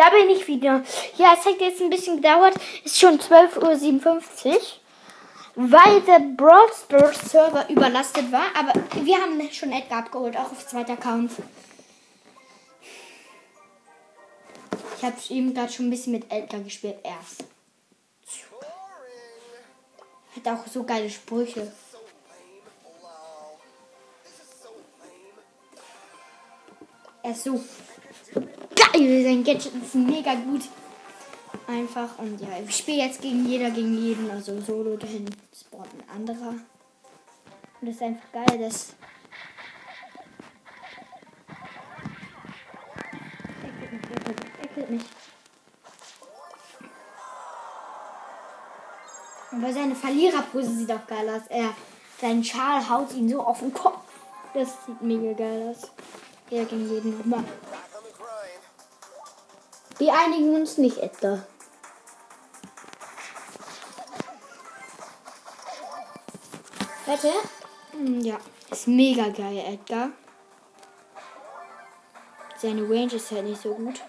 Da bin ich wieder. Ja, es hat jetzt ein bisschen gedauert. Ist schon 12.57 Uhr. Weil der Brawl Server überlastet war. Aber wir haben schon Edgar abgeholt, auch auf zweiter Account. Ich habe eben gerade schon ein bisschen mit Edgar gespielt erst. Hat auch so geile Sprüche. Er ist so geil. Sein Gadget ist mega gut. Einfach. Und ja, ich spiele jetzt gegen jeder, gegen jeden. Also solo dahin spawnt ein anderer. Und das ist einfach geil, dass. Er er er. Aber seine Verliererpose sieht auch geil aus. Er, sein Schal haut ihn so auf den Kopf. Das sieht mega geil aus. Er gegen jeden nochmal. Wir einigen uns nicht, Edgar. Warte. Hm, Ja, ist mega geil, Edgar. Seine Range ist halt nicht so gut.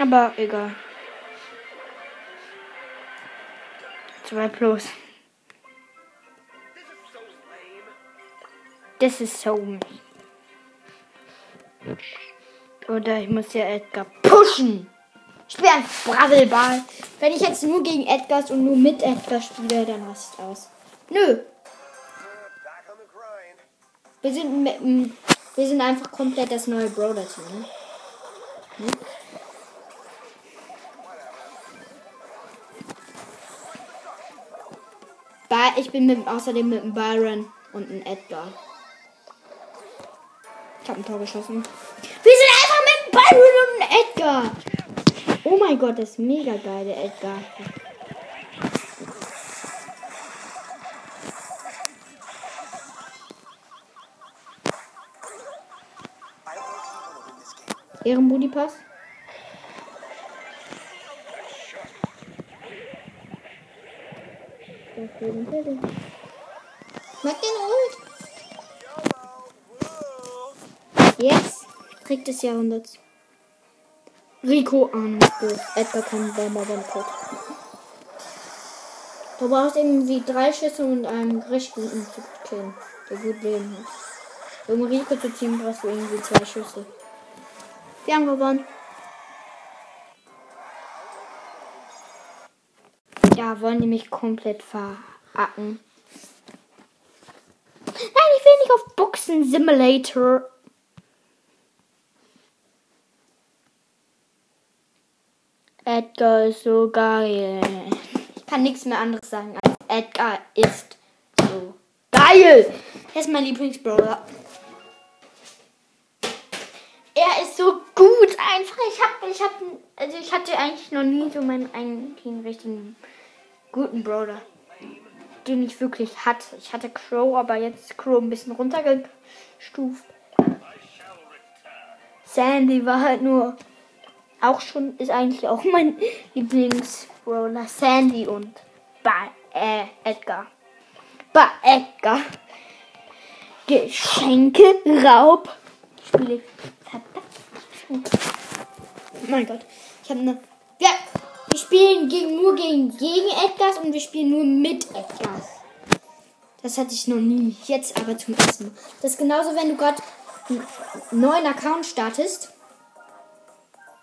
Aber egal. 2 plus. Das ist so mies. Oder ich muss ja Edgar pushen. Ich spiele ein Brabbelball. Wenn ich jetzt nur gegen Edgars und nur mit Edgar spiele, dann rastet aus. Nö. Wir sind, wir sind einfach komplett das neue Brawler-Team. Ne? Hm? Ich bin mit, außerdem mit einem Byron und einem Edgar. Tor geschossen. Wir sind einfach mit Byron und Edgar. Oh mein Gott, das ist mega geil, der Edgar. Ehrenbooty-Pass. Mag Kriegt des Jahrhunderts. Rico ahnungslos. Edgar kann beim Tod. Du brauchst irgendwie drei Schüsse und einen richtig guten zu killen, der gut leben hat. Um Rico zu ziehen, brauchst du irgendwie zwei Schüsse. Wir haben gewonnen. Ja, wollen die mich komplett veracken. Nein, ich will nicht auf Boxen Simulator. Edgar ist so geil. Ich kann nichts mehr anderes sagen als Edgar ist so geil. Er ist mein Lieblingsbrawler. Er ist so gut einfach. Ich hab, ich hab, also ich hatte eigentlich noch nie so meinen eigentlichen richtigen guten Brawler, den ich wirklich hatte. Ich hatte Crow, aber jetzt ist Crow ein bisschen runtergestuft. Sandy war halt nur auch schon, ist eigentlich auch mein Lieblingsbrawler. Sandy und ba äh, Edgar. Bei Edgar. Geschenke, Raub. Spiele mein Gott. Ich habe eine. Ja, wir spielen gegen, nur gegen, gegen Edgars und wir spielen nur mit Edgars. Das hatte ich noch nie. Jetzt aber zum ersten Mal. Das ist genauso, wenn du gerade einen neuen Account startest.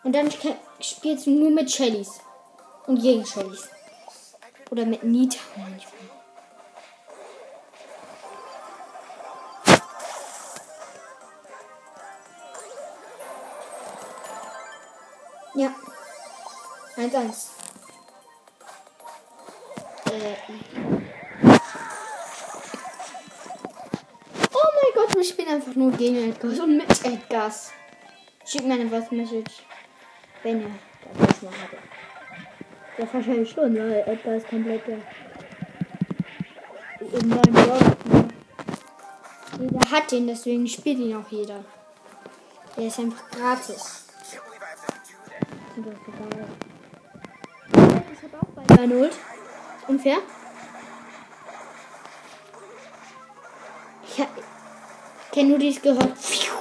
Und dann spielst du nur mit Shellys. Und gegen Shellys. Oder mit Nita manchmal. Ja. 1-1. Äh. Oh mein Gott, wir spielen einfach nur gegen Edgars und mit Edgars. Schick mir eine Voice-Message, wenn ihr das mal hatte. Ja, wahrscheinlich schon, weil Edgar ist komplett. Im neuen World. Jeder hat den, deswegen spielt ihn auch jeder. Der ist einfach gratis. Ich hab auch bei meine Ult. Unfair? Ich hab, kenn nur dieses gehört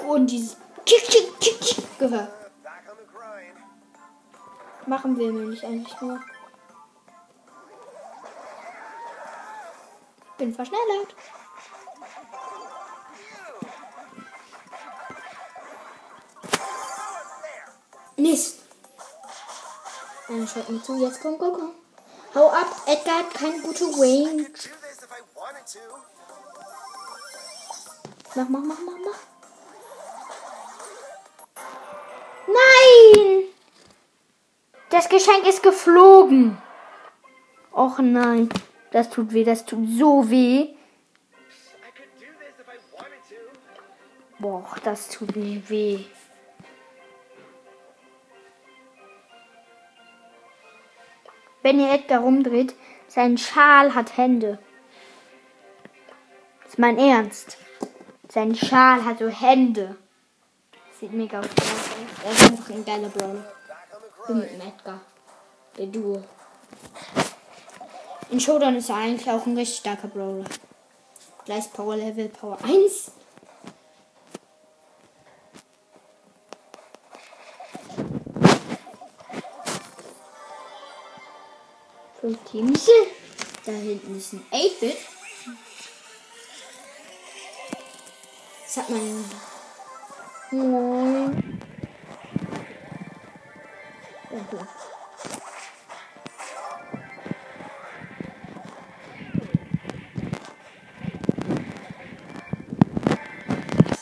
und dieses tschick, tschick, tschick, tschick gehört. Machen wir nämlich eigentlich nur. Bin verschnellert. Mist. Einer schaut mir zu. Jetzt komm, komm, komm. Hau ab. Edgar hat keine gute Range. Mach, mach, mach, mach, mach. Das Geschenk ist geflogen. Och nein. Das tut weh, das tut so weh. Boah, das tut mir weh. Wenn ihr Edgar rumdreht, sein Schal hat Hände. Das ist mein Ernst. Sein Schal hat so Hände. Sieht mega aus. Er ist einfach ein geiler Brawler. Bin mit dem Edgar. Der Duo. In Showdown ist er eigentlich auch ein richtig starker Brawler. Gleich Power Level Power 1. Fünf Teams. Da hinten ist ein 8-Bit. Das hat man. Nein. Okay.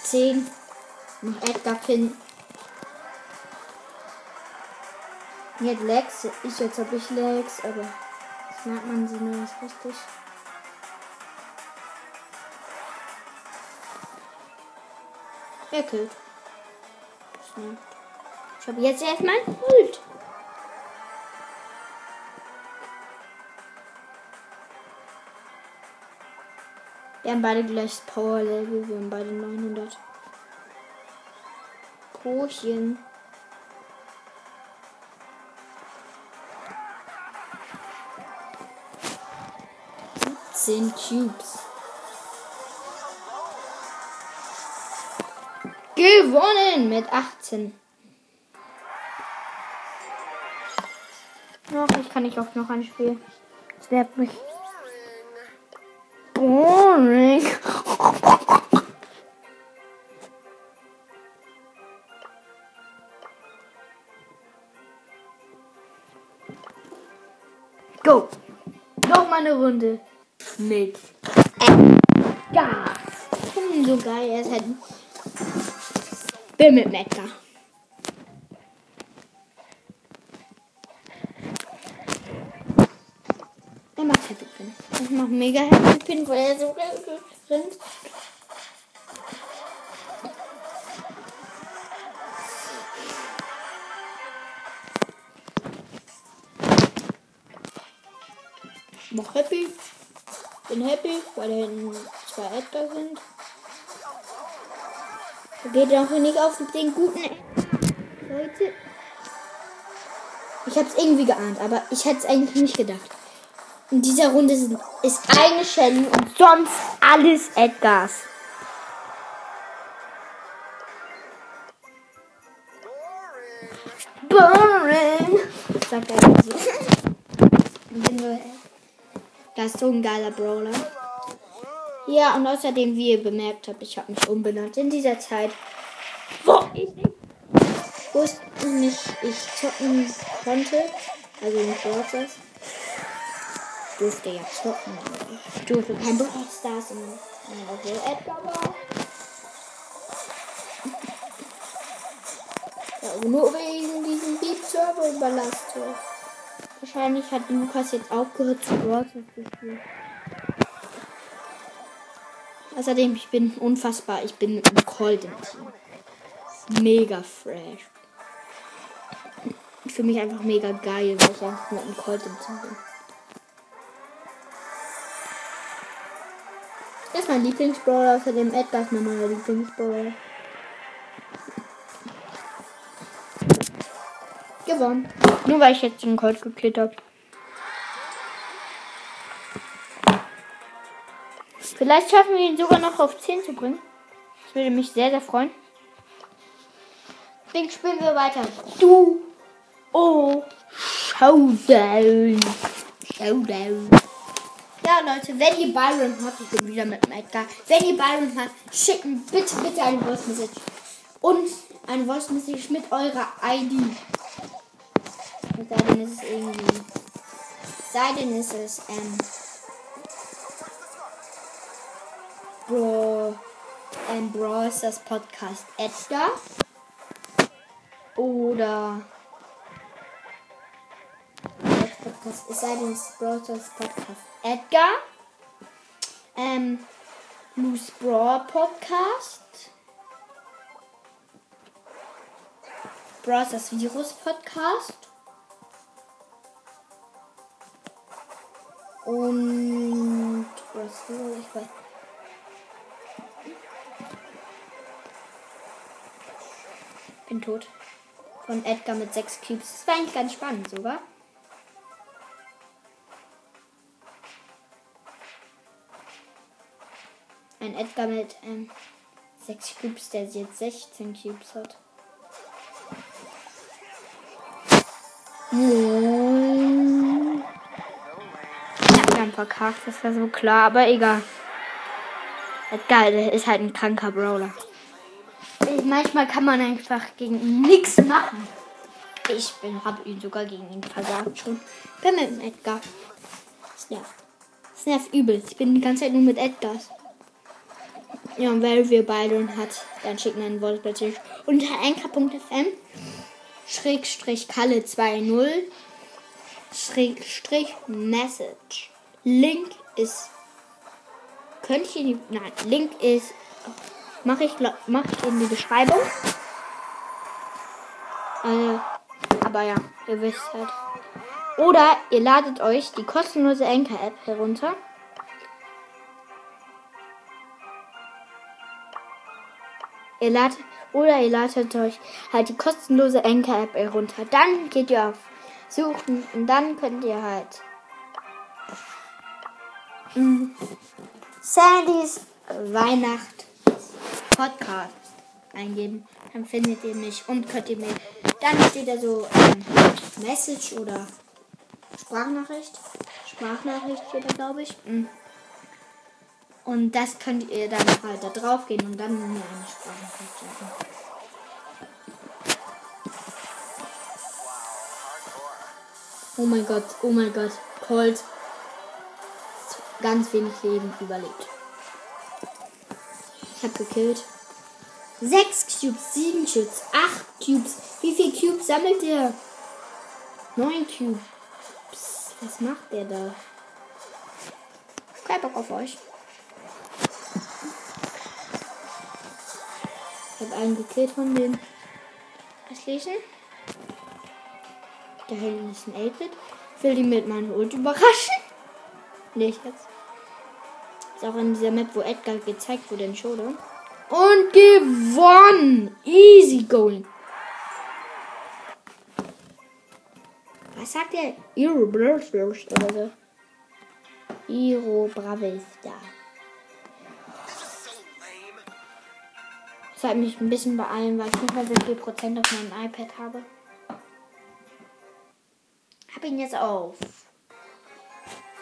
Zehn. Noch Edgar finden. Jetzt Lex. Ich jetzt habe ich Lex, aber das merkt man sie nur nicht richtig. Wer killt? Schnell. Ich habe jetzt erstmal ein Pult. Wir haben beide gleiches Power Level. Wir haben beide 900. Prochen. Zehn Cubes. Gewonnen mit 18. Noch, ich kann nicht auf noch ein Spiel. Das nervt mich. Boring. Go. Noch mal eine Runde mit. Hm, so geil, er ist halt bin mit Mecker. Er macht Happy Pin. Ich mach mega Happy Pin, weil er so rennt. Mach happy. Bin happy, weil da hinten zwei Edgar sind. Geht auch nicht auf den guten. Leute. Ich hab's irgendwie geahnt, aber ich hätte es eigentlich nicht gedacht. In dieser Runde sind, ist eine Shelly und sonst alles Edgars. Boring. Sagt er so. Das ist so ein geiler Brawler. Ja, und außerdem, wie ihr bemerkt habt, ich habe mich umbenannt in dieser Zeit, wo ich wusste nicht, ich zocken konnte, also in Brawl durfte ja zocken. Ich durfte kein Brawl Stars in meiner Edgar war. Ja, nur wegen diesem Beat-Server überlastet. Wahrscheinlich hat Lukas jetzt aufgehört zu Brawl zu spielen. Außerdem, ich bin unfassbar. Ich bin im Team. Mega fresh. Ich fühle mich einfach mega geil, weil ich einfach mit einem Colt im Team bin. Das ist mein Lieblingsbrawler, außerdem Edgar ist mein neuer Lieblingsbrawler. Gewonnen. Nur weil ich jetzt den Colt gekillt habe. Vielleicht schaffen wir ihn sogar noch auf 10 zu bringen. Das würde mich sehr, sehr freuen. Deswegen spielen wir weiter. Du. Oh. Showdown. Showdown. Ja, Leute, wenn ihr Byron habt, ich bin wieder mit dem Edgar. Wenn ihr Byron habt, schickt bitte, bitte eine Voice Message. Und eine Voice Message mit eurer ID. Sei denn, ist es irgendwie. Sei denn, ist es, ähm. Bro. Ähm, Bro ist das Podcast Edgar. Oder. Podcast, es sei denn, ist Brawl Stars Podcast. Edgar. Ähm, Loose Brawl Podcast. Brawl Stars Virus Podcast. Und was ich weiß. Bin tot. Von Edgar mit 6 Cubes. Das war eigentlich ganz spannend sogar. Ein Edgar mit ähm, 6 Cubes, der jetzt 16 Cubes hat. Ja, wir haben verkackt, das war so klar, aber egal. Edgar, ist halt ein kranker Brawler. Manchmal kann man einfach gegen ihn nichts machen. Ich bin, habe ihn sogar gegen ihn versagt schon. Bin mit dem Edgar. Nervt. Das nervt übelst. Ich bin die ganze Zeit nur mit Edgars. Ja, und wer wir beide hat, dann schicken einen Wortmessage unter anchor.fm Schrägstrich Kalle 20 Schrägstrich Message. Link ist. Könnte ich in die. Nein, Link ist. Mache ich, mach ich in die Beschreibung. Äh, aber ja, ihr wisst halt. Oder ihr ladet euch die kostenlose Anchor-App herunter. Ihr ladet, oder ihr ladet euch halt die kostenlose Anchor-App herunter. Dann geht ihr auf Suchen und dann könnt ihr halt mh, Sandys Weihnacht Podcast eingeben. Dann findet ihr mich und könnt ihr mir. Dann steht da so ähm, Message oder Sprachnachricht. Sprachnachricht steht da, glaube ich. Mhm. Und das könnt ihr dann halt da drauf gehen und dann mir eine Sprachnachricht schicken. Oh mein Gott, oh mein Gott. Colt. Ganz wenig Leben überlebt. Ich hab gekillt. Sechs Cubes, sieben Cubes, acht Cubes. Wie viele Cubes sammelt ihr? Neun Cubes. Was macht der da? Kein Bock auf euch. Habe einen gekillt von den restlichen. Da hinten ist ein 8-Bit. Will die mit meinem Ult überraschen? Nicht jetzt. Ist auch in dieser Map, wo Edgar gezeigt wurde in Showdown. Und gewonnen! Easy going. Was sagt der? Iro Bravista oder so? Iro Bravista. Sollte mich ein bisschen beeilen, weil ich nicht mehr so viel Prozent auf meinem iPad habe. Hab ihn jetzt auf.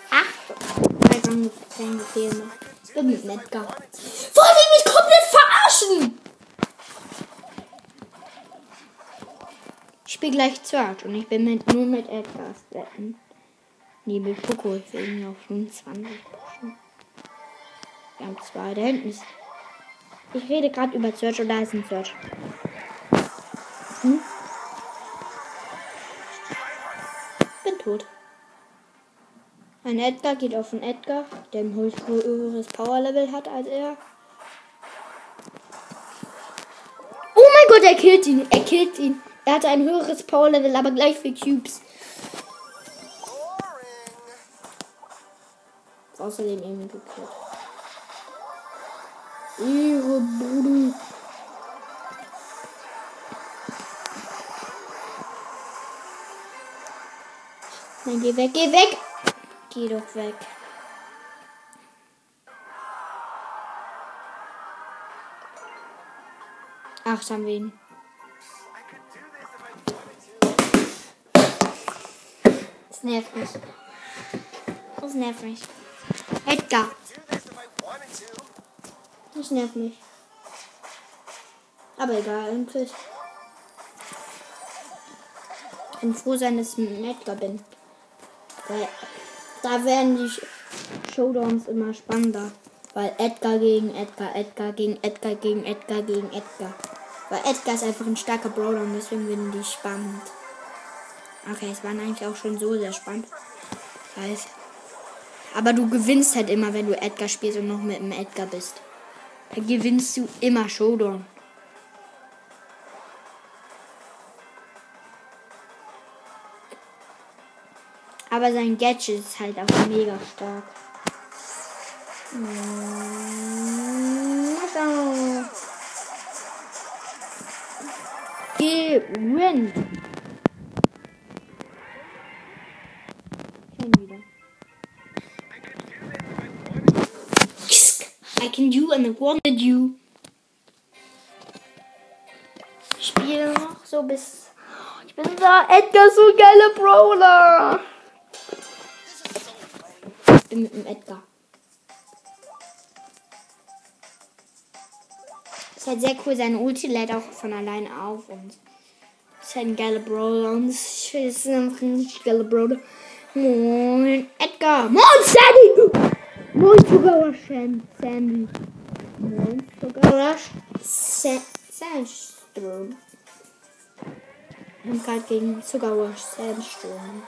Acht. Weil dann gefehlt Ich bin mit Edgar. Wollt ihr mich komplett verarschen? Ich spiele gleich Search und ich bin mit, nur mit Edgar wetten. Nee, mit Poco. Ich auf 25 pushen. Wir haben zwei. Da hinten ist ich rede gerade über Search und da ist ein Search. Hm? Bin tot. Ein Edgar geht auf einen Edgar, der ein höheres Power-Level hat als er. Oh mein Gott, er killt ihn. Er killt ihn. Er hatte ein höheres Power-Level, aber gleich für Cubes. Außerdem eben gekillt. Ehre, Bruder. Nein, geh weg, geh weg. Geh doch weg. Ach, haben wir ihn. Das nervt mich. Das nervt mich. Edgar. Das nervt mich. Aber egal, eigentlich. Ich kann froh sein, dass ich ein Edgar bin. Weil da werden die Showdowns immer spannender. Weil Edgar gegen Edgar, Edgar gegen Edgar gegen Edgar gegen Edgar. Weil Edgar ist einfach ein starker Brawler und deswegen werden die spannend. Okay, es waren eigentlich auch schon so sehr spannend. Heißt. Aber du gewinnst halt immer, wenn du Edgar spielst und noch mit dem Edgar bist. Gewinnst du immer Showdown. Aber sein Gadget ist halt auch mega stark. Gewinnt. Can do and I wanted you. Ich spiele noch so bis. Ich bin da Edgar so geile Brawler. Ich bin mit dem Edgar. Ist halt sehr cool, seine Ulti lädt auch von alleine auf und ist halt ein geiler Brawler und ist einfach ein richtig geiler Brawler. Moin, Edgar. Moin, Sandy. Moin, sogar Sandy. Moin, sogar Sandstrom. Haben gerade gegen sogar Sandstrom.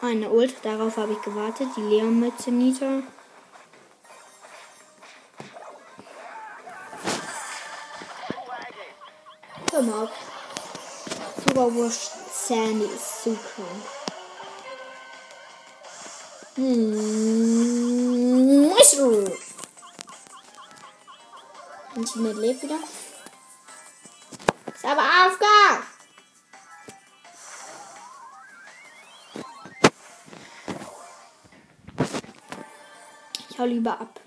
Eine Ult, darauf habe ich gewartet. Die Leon mit Zenita. Hör mal auf. Superwurst Sandy ist so krank. Mushroom. Und sie mit lebt wieder. Ist aber Aufgabe. Ich hau lieber ab.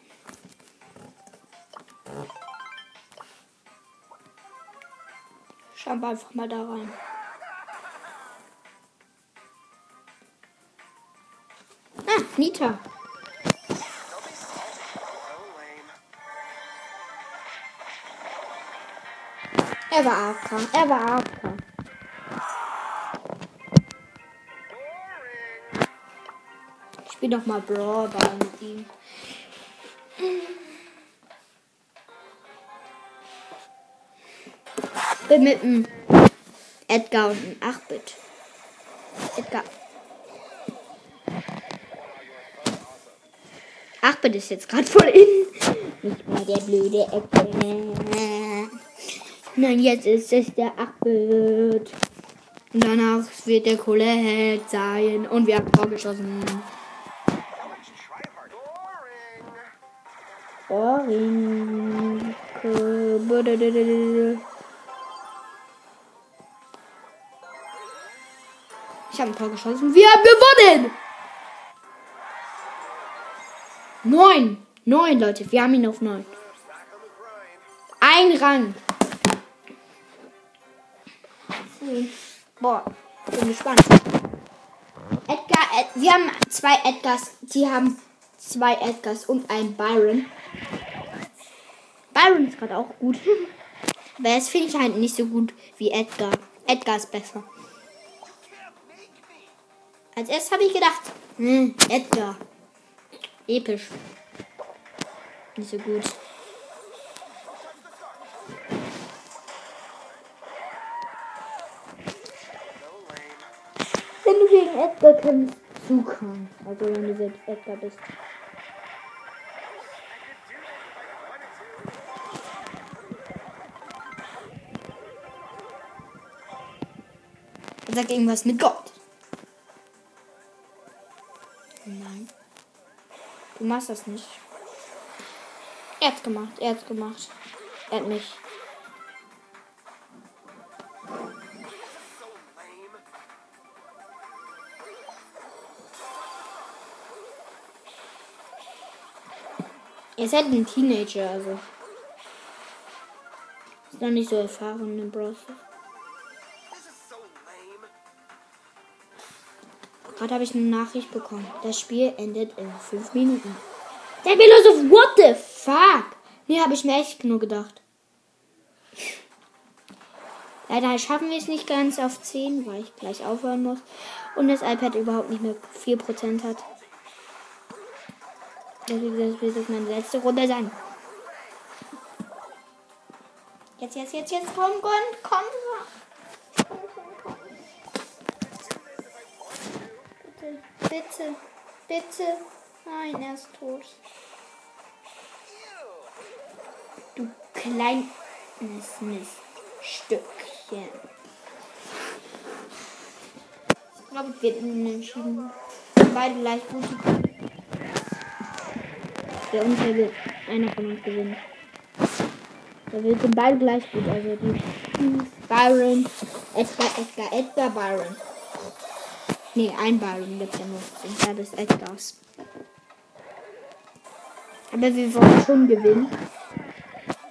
Schau einfach mal da rein. Nita. Er war AFK. Er war AFK. Ich spiel doch mal Brawl mit ihm. Bin mit dem Edgar und einem 8-Bit. Edgar. 8-Bit ist jetzt gerade voll in. Nicht mehr der blöde Edgar. Nein, jetzt ist es der 8-Bit. Und danach wird der Colette sein. Und wir haben vorgeschossen. Boring. Ich habe ein Tor geschossen. Wir haben gewonnen! Neun. Neun, Leute. Wir haben ihn auf neun. Ein Rang. Boah, bin gespannt. Edgar, Ed, wir haben zwei Edgars. Die haben zwei Edgars und einen Byron. Byron ist gerade auch gut. Aber das finde ich halt nicht so gut wie Edgar. Edgar ist besser. Als erstes habe ich gedacht, hm, Edgar. Episch. Nicht so gut. Wenn du gegen Edgar kämpfst, zu krank. Also wenn du selbst Edgar bist. Er sagt irgendwas mit Gott. Machst das nicht. Er hat's gemacht. Er hat's gemacht. Er hat mich. Ihr seid ein Teenager, also. Ist noch nicht so erfahren im Browser. Gerade habe ich eine Nachricht bekommen. Das Spiel endet in 5 Minuten. Der Philosoph, what the fuck? Nee, habe ich mir echt nur gedacht. Leider schaffen wir es nicht ganz auf 10, weil ich gleich aufhören muss. Und das iPad überhaupt nicht mehr 4% hat. Das wird jetzt meine letzte Runde sein. Jetzt, jetzt, jetzt, jetzt, komm, komm, komm. Bitte, bitte. Nein, er ist tot. Du kleines Miststückchen. Ich glaube, es wird entschieden. Beide gleich gut. Der Unfall wird einer von uns gewinnen. Da wir sind beide gleich gut. Also die Byron, Edgar, Edgar, Edgar, Byron. Ne, ein Byron gibt ja nur. Und der des Edgars. Aber wir wollen schon gewinnen.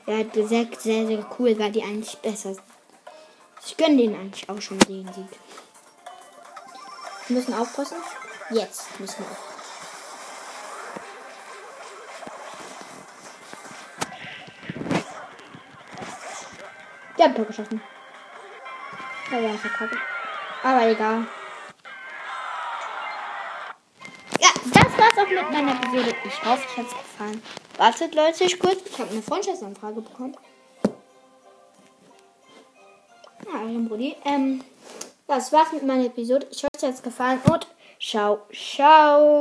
Ja, sehr, sehr, sehr cool, weil die eigentlich besser sind. Ich gönne denen eigentlich auch schon den Sieg. Wir müssen aufpassen. Jetzt müssen wir aufpassen. Der hat Tor geschossen. Da war verkackt. Aber egal. Ja, das war's auch mit meiner Episode. Ich hoffe, euch hat's gefallen. Wartet, Leute, ich kurz. Ich habe eine Freundschaftsanfrage bekommen. Ja, Brudi. Ähm, das war's mit meiner Episode. Ich hoffe, es hat's gefallen und ciao, ciao.